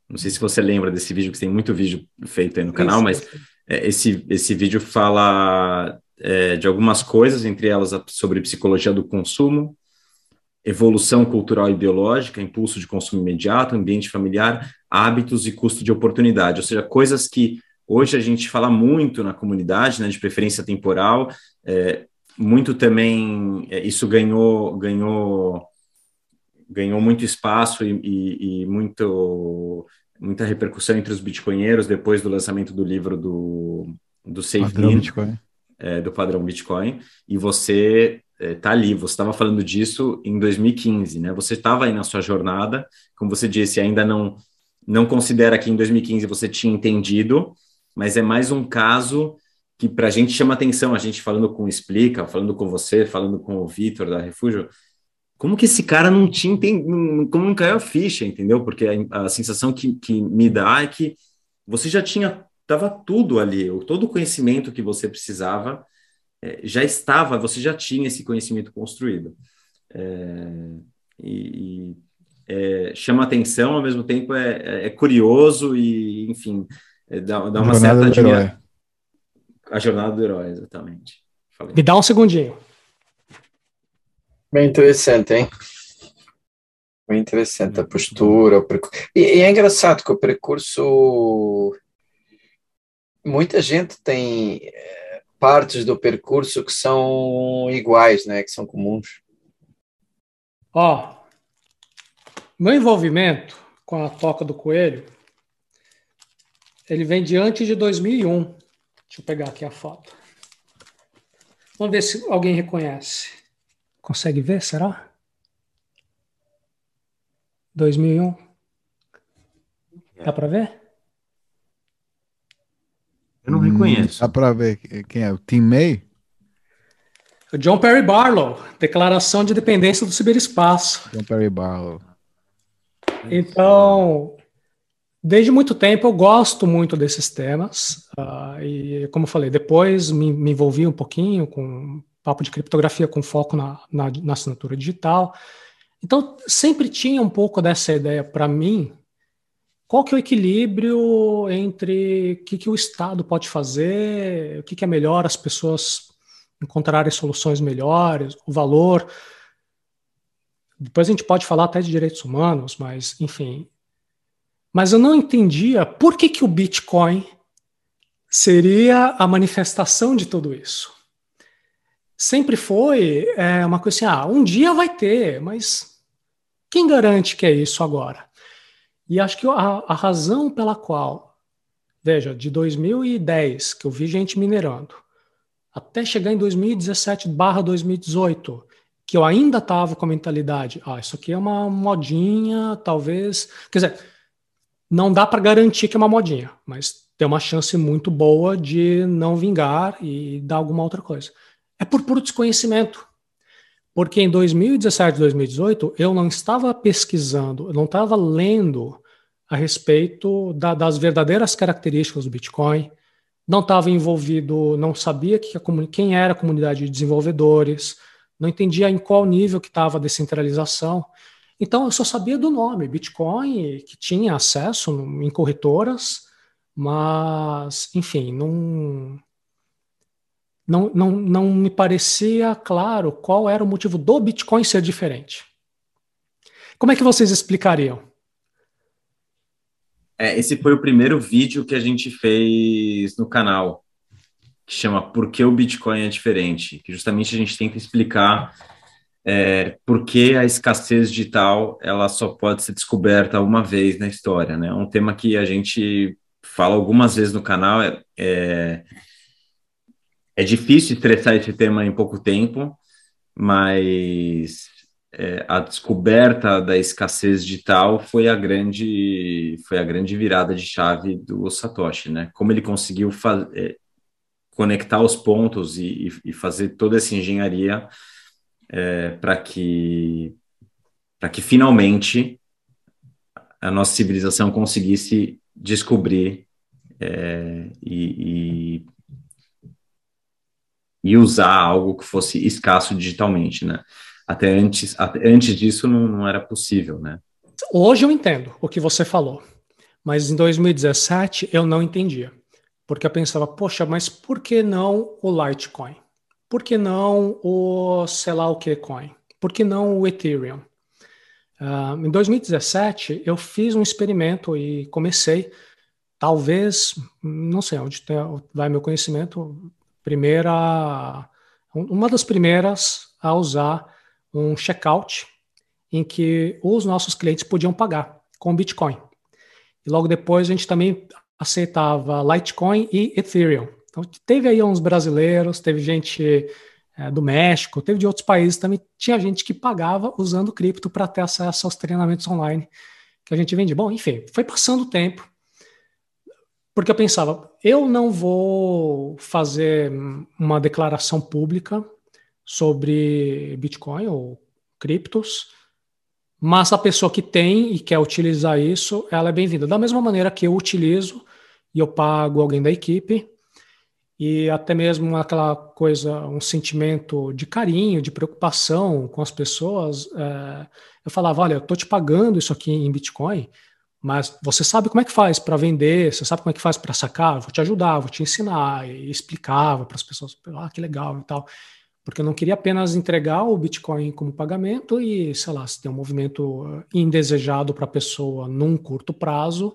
Não sei se você lembra desse vídeo, que tem muito vídeo feito aí no canal, Isso, mas é, esse esse vídeo fala é, de algumas coisas, entre elas sobre psicologia do consumo, evolução cultural e biológica, impulso de consumo imediato, ambiente familiar, hábitos e custo de oportunidade, ou seja, coisas que Hoje a gente fala muito na comunidade, né, de preferência temporal, é, muito também é, isso ganhou ganhou ganhou muito espaço e, e, e, muito muita repercussão entre os bitcoinheiros depois do lançamento do livro do do Save Bitcoin. É, do padrão Bitcoin e você está é, ali, você estava falando disso em 2015, né? Você estava aí na sua jornada, como você disse, ainda não não considera que em 2015 você tinha entendido, mas é mais um caso que para a gente chama atenção, a gente falando com o Explica, falando com você, falando com o Vitor da Refúgio, como que esse cara não tinha, como não caiu a ficha, entendeu? Porque a, a sensação que, que me dá é que você já tinha, estava tudo ali, todo o conhecimento que você precisava é, já estava, você já tinha esse conhecimento construído. É, e, e é, chama atenção, ao mesmo tempo é, é, é curioso e, enfim, é, dá, dá uma certa admiração. A jornada do herói, exatamente. Falei. Me dá um segundinho. Bem interessante, hein? Bem interessante a postura. O percurso. E, e, é engraçado que o percurso. Muita gente tem é, partes do percurso que são iguais, né? Que são comuns. Ó, meu envolvimento com a toca do coelho ele vem de antes de 2001. Deixa eu pegar aqui a foto. Vamos ver se alguém reconhece. Consegue ver, será? 2001. Dá para ver? Eu não reconheço. Dá para ver quem é? O Tim May? O John Perry Barlow, Declaração de Dependência do Ciberespaço. John Perry Barlow. Então, Desde muito tempo eu gosto muito desses temas uh, e, como eu falei, depois me, me, envolvi um pouquinho com papo de criptografia com foco na, na, na assinatura digital. Então sempre tinha um pouco dessa ideia para mim. Qual que é o equilíbrio entre o que, que o Estado pode fazer, o que, que é melhor as pessoas encontrarem soluções melhores, o valor. Depois a gente pode falar até de direitos humanos, mas enfim, mas eu não entendia por que, que o Bitcoin seria a manifestação de tudo isso. sempre foi é, uma coisa assim: ah, um dia vai ter, mas quem garante que é isso agora? E acho que a, a razão pela qual, veja, de 2010, que eu vi gente minerando, até chegar em 2017 barra 2018, que eu ainda estava com a mentalidade, ah, isso aqui é uma modinha, talvez. Quer dizer, não dá para garantir que é uma modinha, mas tem uma chance muito boa de não vingar e dar alguma outra coisa. É por puro desconhecimento. Porque em 2017, 2018, eu não estava pesquisando, eu não estava lendo a respeito da, das verdadeiras características do Bitcoin, não estava envolvido, não sabia que quem era a comunidade de desenvolvedores, não entendia em qual nível que estava a descentralização. Então, eu só sabia do nome, Bitcoin, que tinha acesso em corretoras, mas, enfim, não, não, não, não me parecia claro qual era o motivo do Bitcoin ser diferente. Como é que vocês explicariam? É, esse foi o primeiro vídeo que a gente fez no canal, que chama Por que o Bitcoin é diferente? Que justamente a gente tenta explicar é, por que a escassez digital ela só pode ser descoberta uma vez na história, né? Um tema que a gente fala algumas vezes no canal é, é é difícil estressar esse tema em pouco tempo, mas é, a descoberta da escassez digital foi a grande foi a grande virada de chave do Satoshi, né? Como ele conseguiu é, conectar os pontos e, e, fazer toda essa engenharia é, para que para que finalmente a nossa civilização conseguisse descobrir é, e, e e usar algo que fosse escasso digitalmente, né? Até antes, até antes disso não, não era possível, né? Hoje eu entendo o que você falou, mas em 2017 eu não entendia, porque eu pensava, poxa, mas por que não o Litecoin? Por que não o sei lá o que coin? Por que não o Ethereum? Uh, em 2017 eu fiz um experimento e comecei, talvez, não sei onde vai meu conhecimento, primeira, uma das primeiras a usar um checkout em que os nossos clientes podiam pagar com Bitcoin. E logo depois a gente também aceitava Litecoin e Ethereum. Então teve aí uns brasileiros, teve gente é, do México, teve de outros países também. Tinha gente que pagava usando cripto para ter acesso aos treinamentos online que a gente vende. Bom, enfim, foi passando o tempo. Porque eu pensava, eu não vou fazer uma declaração pública sobre Bitcoin ou criptos, mas a pessoa que tem e quer utilizar isso, ela é bem-vinda. Da mesma maneira que eu utilizo e eu pago alguém da equipe, e até mesmo aquela coisa, um sentimento de carinho, de preocupação com as pessoas, é, eu falava, olha, eu estou te pagando isso aqui em Bitcoin, mas você sabe como é que faz para vender, você sabe como é que faz para sacar, vou te ajudar, vou te ensinar, e explicava para as pessoas, ah, que legal e tal. Porque eu não queria apenas entregar o Bitcoin como pagamento e, sei lá, se tem um movimento indesejado para a pessoa num curto prazo,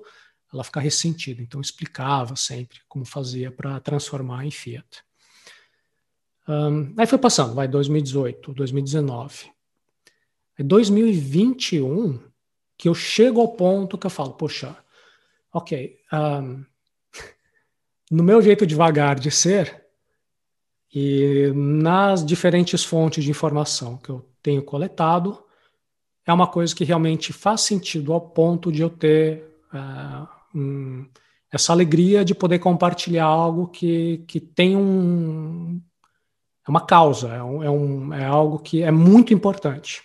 ela ficar ressentida. Então, explicava sempre como fazia para transformar em fiat. Um, aí foi passando, vai 2018, 2019. Em 2021, que eu chego ao ponto que eu falo, poxa, ok, um, no meu jeito devagar de ser e nas diferentes fontes de informação que eu tenho coletado, é uma coisa que realmente faz sentido ao ponto de eu ter uh, um, essa alegria de poder compartilhar algo que, que tem um, é uma causa, é, um, é, um, é algo que é muito importante.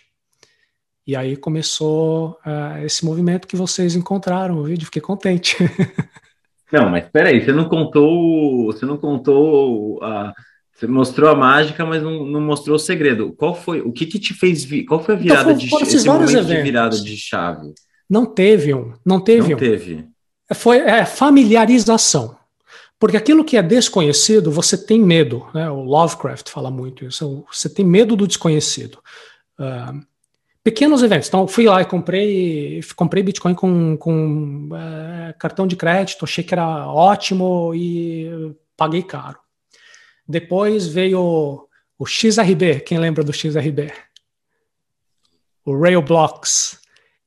E aí começou uh, esse movimento que vocês encontraram o vídeo, fiquei contente. não, mas peraí, você não contou, você não contou a. Você mostrou a mágica, mas não, não, mostrou o segredo. Qual foi? O que, que te fez? Qual foi a então, virada então, foi, de esse momento eventos. de virada de chave? Não teve um, não teve não um. teve. Foi é, familiarização. Porque aquilo que é desconhecido, você tem medo. Né? O Lovecraft fala muito isso. Você tem medo do desconhecido. Uh, pequenos eventos. Então, fui lá e comprei, comprei Bitcoin com, com é, cartão de crédito, achei que era ótimo e paguei caro. Depois veio O XRB, quem lembra do XRB? O Railblocks.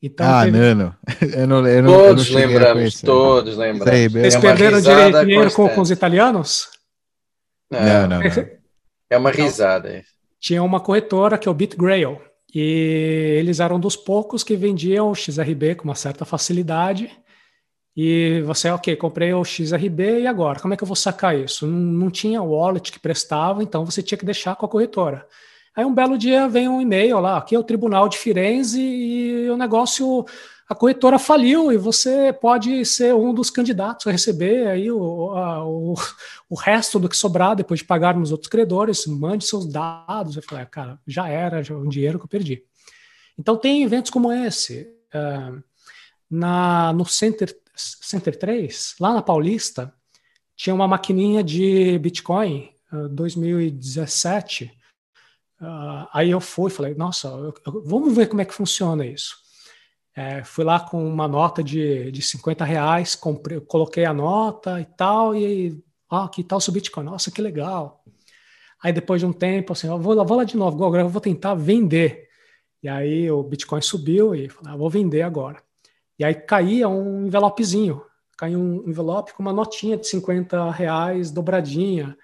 Então, ah, teve... Nano. Eu não, eu não, todos eu não lembramos, todos lembramos. Vocês é perderam dinheiro com, com, os italianos? Não, não, não. É uma risada. Tinha uma corretora que é o BitGrail. E eles eram dos poucos que vendiam o XRB com uma certa facilidade. E você, ok, comprei o XRB e agora? Como é que eu vou sacar isso? Não, não tinha wallet que prestava, então você tinha que deixar com a corretora. Aí um belo dia vem um e-mail lá, aqui é o Tribunal de Firenze e o negócio, a corretora faliu e você pode ser um dos candidatos a receber aí o, a, o, o resto do que sobrar depois de pagarmos outros credores, mande seus dados. Eu falei, ah, cara, já era, já é um dinheiro que eu perdi. Então tem eventos como esse. Uh, na, no Center, Center 3, lá na Paulista, tinha uma maquininha de Bitcoin, uh, 2017, Uh, aí eu fui, falei, nossa, eu, eu, vamos ver como é que funciona isso. É, fui lá com uma nota de, de 50 reais, comprei, coloquei a nota e tal, e ah, aqui está o seu Bitcoin, nossa, que legal. Aí depois de um tempo, assim, eu vou, vou lá de novo, agora eu vou tentar vender. E aí o Bitcoin subiu e falei, ah, vou vender agora. E aí caía um envelopezinho, caiu um envelope com uma notinha de 50 reais dobradinha.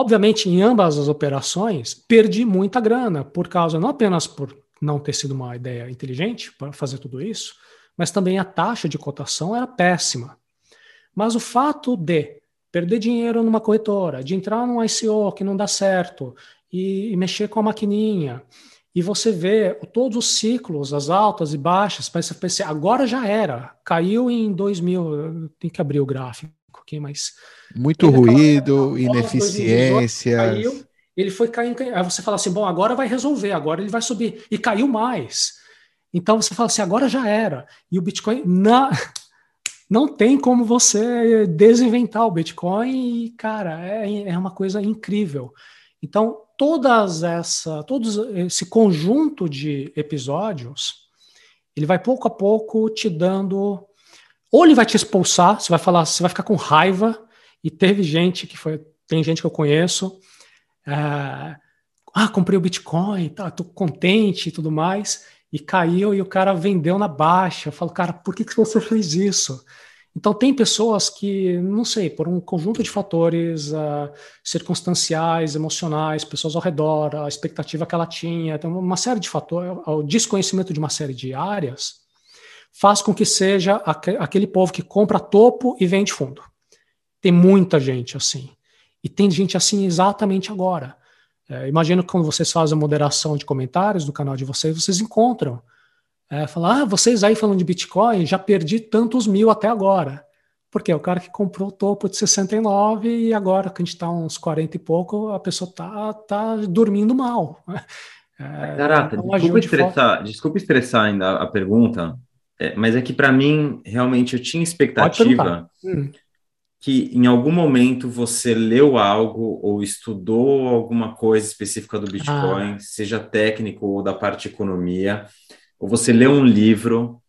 Obviamente, em ambas as operações, perdi muita grana, por causa, não apenas por não ter sido uma ideia inteligente para fazer tudo isso, mas também a taxa de cotação era péssima. Mas o fato de perder dinheiro numa corretora, de entrar num ICO que não dá certo e, e mexer com a maquininha, e você vê todos os ciclos, as altas e baixas, parece que agora já era, caiu em 2000, tem que abrir o gráfico mas muito ruído, ineficiência. Caiu, ele foi caindo. Aí você fala assim: bom, agora vai resolver, agora ele vai subir. E caiu mais. Então você fala assim: agora já era. E o Bitcoin. Não, não tem como você desinventar o Bitcoin. E, cara, é, é uma coisa incrível. Então, todas essa, todos esse conjunto de episódios, ele vai pouco a pouco te dando. Ou ele vai te expulsar, você vai falar, você vai ficar com raiva e teve gente que foi, tem gente que eu conheço, é, ah, comprei o Bitcoin, tá, tô contente e tudo mais, e caiu e o cara vendeu na baixa. Eu falo, cara, por que, que você fez isso? Então, tem pessoas que, não sei, por um conjunto de fatores uh, circunstanciais, emocionais, pessoas ao redor, a expectativa que ela tinha, tem uma série de fatores, o desconhecimento de uma série de áreas, faz com que seja aquele povo que compra topo e vende fundo. Tem muita gente assim. E tem gente assim exatamente agora. É, imagino que quando vocês fazem a moderação de comentários do canal de vocês, vocês encontram. É, falar, ah, vocês aí falando de Bitcoin, já perdi tantos mil até agora. Porque é o cara que comprou o topo de 69 e agora que a gente está uns 40 e pouco, a pessoa tá, tá dormindo mal. É, Caraca, é desculpa, estressar, desculpa estressar ainda a pergunta, é, mas é que para mim, realmente, eu tinha expectativa hum que em algum momento você leu algo ou estudou alguma coisa específica do Bitcoin, ah. seja técnico ou da parte economia, ou você leu um livro,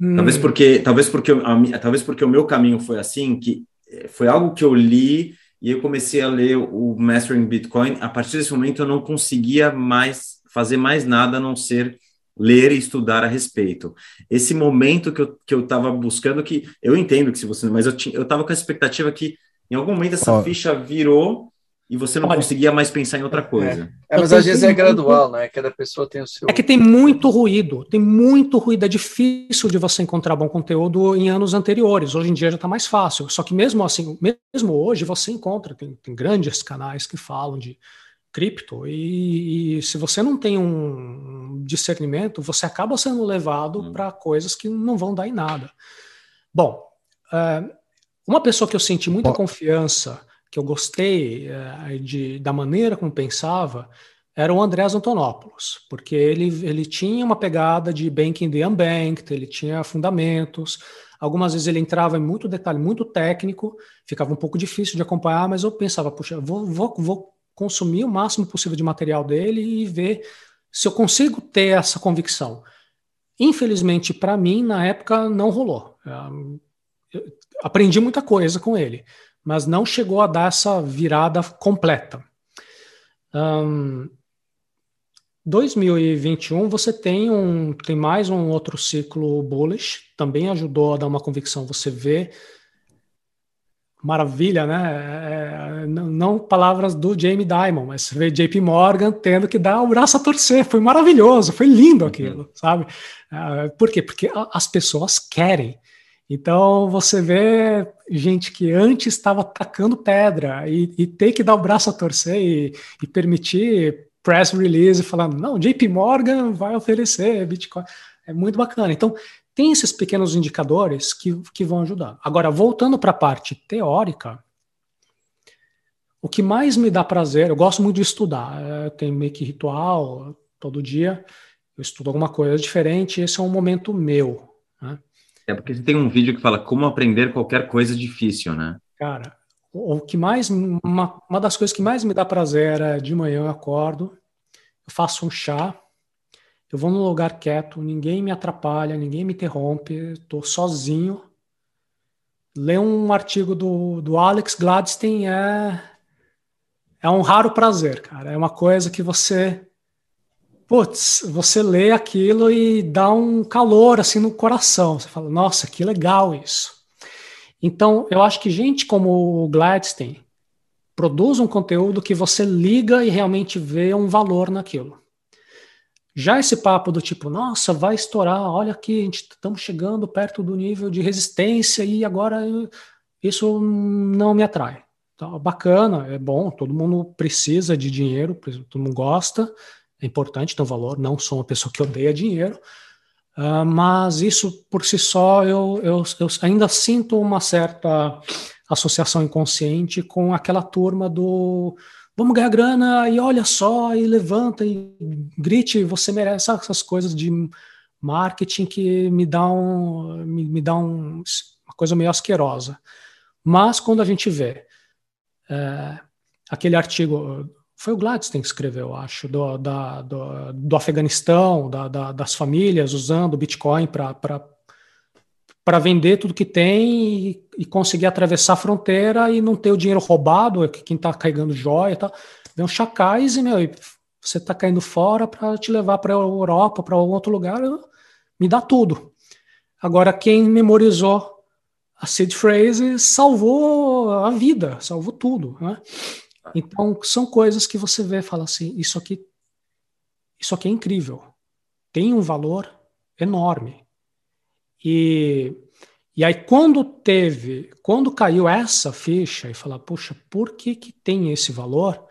hum. talvez porque talvez porque a, talvez porque o meu caminho foi assim, que eh, foi algo que eu li e eu comecei a ler o Mastering Bitcoin. A partir desse momento eu não conseguia mais fazer mais nada a não ser ler e estudar a respeito. Esse momento que eu que eu estava buscando, que eu entendo que se você, mas eu tinha, eu estava com a expectativa que em algum momento essa oh. ficha virou e você não Olha, conseguia mais pensar em outra coisa. É, é mas às vezes é gradual, né? Cada pessoa tem o seu. É que tem muito ruído, tem muito ruído. É difícil de você encontrar bom conteúdo em anos anteriores. Hoje em dia já está mais fácil. Só que mesmo assim, mesmo hoje você encontra, tem, tem grandes canais que falam de cripto e, e, se você não tem um discernimento, você acaba sendo levado hum. para coisas que não vão dar em nada. Bom, uh, uma pessoa que eu senti muita confiança, que eu gostei uh, de, da maneira como pensava, era o Andrés Antonopoulos, porque ele, ele tinha uma pegada de banking the unbanked, ele tinha fundamentos, algumas vezes ele entrava em muito detalhe, muito técnico, ficava um pouco difícil de acompanhar, mas eu pensava, puxa, vou, vou, vou consumir o máximo possível de material dele e ver se eu consigo ter essa convicção. Infelizmente, para mim, na época, não rolou. Eu aprendi muita coisa com ele, mas não chegou a dar essa virada completa. Um, 2021 você tem um tem mais um outro ciclo bullish, também ajudou a dar uma convicção. Você vê maravilha, né? É, não palavras do Jamie Dimon, mas você vê JP Morgan tendo que dar o braço a torcer. Foi maravilhoso, foi lindo aquilo, uhum. sabe? É, por quê? Porque as pessoas querem. Então você vê gente que antes estava tacando pedra e, e ter que dar o braço a torcer e, e permitir press release falando, não, JP Morgan vai oferecer Bitcoin. É muito bacana. Então, tem esses pequenos indicadores que, que vão ajudar. Agora, voltando para a parte teórica, o que mais me dá prazer, eu gosto muito de estudar, é, tem meio que ritual, todo dia eu estudo alguma coisa diferente, esse é um momento meu. Né? É porque tem um vídeo que fala como aprender qualquer coisa difícil, né? Cara, o que mais, uma, uma das coisas que mais me dá prazer é de manhã eu acordo, eu faço um chá, eu vou num lugar quieto, ninguém me atrapalha, ninguém me interrompe, estou sozinho. Ler um artigo do, do Alex Gladstein é, é um raro prazer, cara. É uma coisa que você. Putz, você lê aquilo e dá um calor assim no coração. Você fala, nossa, que legal isso. Então, eu acho que gente como o Gladstein produz um conteúdo que você liga e realmente vê um valor naquilo. Já esse papo do tipo, nossa, vai estourar, olha aqui, a gente estamos chegando perto do nível de resistência e agora isso não me atrai. Então, bacana, é bom, todo mundo precisa de dinheiro, todo mundo gosta, é importante ter um valor, não sou uma pessoa que odeia dinheiro, Uh, mas isso por si só eu, eu, eu, ainda sinto uma certa associação inconsciente com aquela turma do vamos ganhar grana e olha só, e levanta e grite, você merece essas coisas de marketing que me dá, um, me, me dá um, uma coisa meio asquerosa. Mas quando a gente vê é, aquele artigo foi o Gladstone que escreveu, eu acho, do, da, do, do Afeganistão, da, da, das famílias usando o Bitcoin para vender tudo que tem e, e, conseguir atravessar a fronteira e não ter o dinheiro roubado, quem está carregando joia e tal. Vem um chacais e, meu, você está caindo fora para te levar para a Europa, para algum outro lugar, me dá tudo. Agora, quem memorizou a seed phrase salvou a vida, salvou tudo. Né? Então, são coisas que você vê e fala assim: isso aqui, isso aqui é incrível, tem um valor enorme. E, e aí, quando teve, quando caiu essa ficha e falar, puxa, por que, que tem esse valor?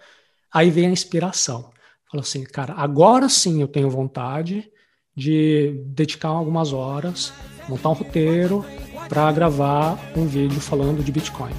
Aí vem a inspiração. Fala assim, cara, agora sim eu tenho vontade de dedicar algumas horas, montar um roteiro para gravar um vídeo falando de Bitcoin.